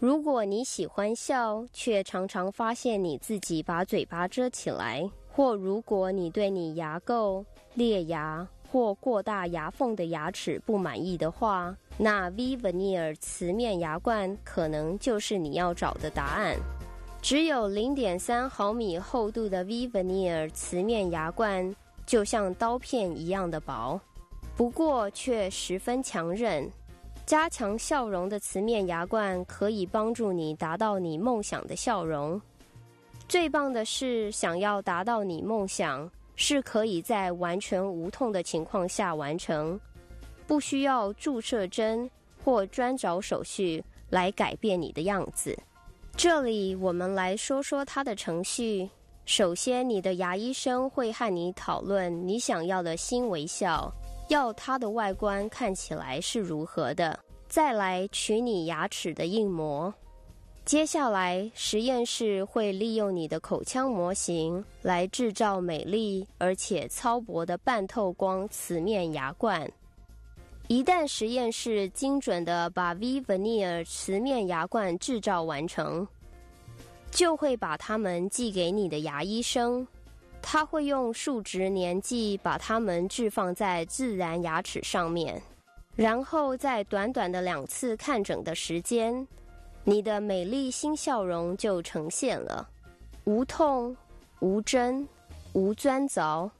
如果你喜欢笑，却常常发现你自己把嘴巴遮起来，或如果你对你牙垢、裂牙或过大牙缝的牙齿不满意的话，那 V-Veneer 瓷面牙冠可能就是你要找的答案。只有零点三毫米厚度的 V-Veneer 瓷面牙冠，就像刀片一样的薄，不过却十分强韧。加强笑容的瓷面牙冠可以帮助你达到你梦想的笑容。最棒的是，想要达到你梦想，是可以在完全无痛的情况下完成，不需要注射针或专找手续来改变你的样子。这里我们来说说它的程序。首先，你的牙医生会和你讨论你想要的新微笑，要它的外观看起来是如何的。再来取你牙齿的硬膜。接下来，实验室会利用你的口腔模型来制造美丽而且超薄的半透光瓷面牙冠。一旦实验室精准地把 V-Veneer 瓷面牙冠制造完成，就会把它们寄给你的牙医生，他会用数值年纪把它们置放在自然牙齿上面，然后在短短的两次看诊的时间。你的美丽新笑容就呈现了，无痛、无针、无钻凿，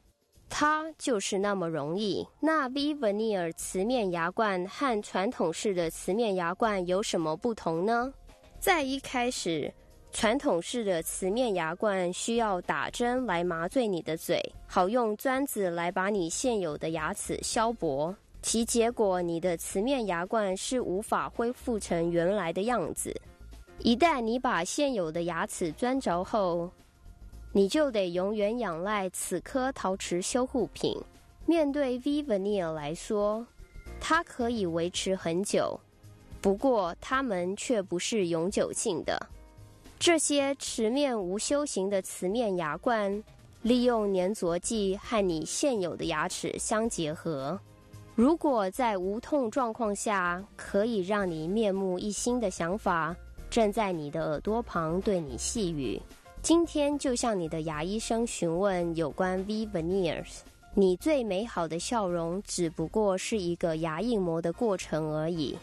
它就是那么容易。那 V-Veneer 瓷面牙冠和传统式的瓷面牙冠有什么不同呢？在一开始，传统式的瓷面牙冠需要打针来麻醉你的嘴，好用钻子来把你现有的牙齿削薄。其结果，你的瓷面牙冠是无法恢复成原来的样子。一旦你把现有的牙齿钻着后，你就得永远仰赖此颗陶瓷修护品。面对 V-Veneer 来说，它可以维持很久，不过它们却不是永久性的。这些瓷面无修行的瓷面牙冠，利用粘着剂和你现有的牙齿相结合。如果在无痛状况下，可以让你面目一新的想法，正在你的耳朵旁对你细语。今天就向你的牙医生询问有关 V-Veneers。你最美好的笑容，只不过是一个牙硬膜的过程而已。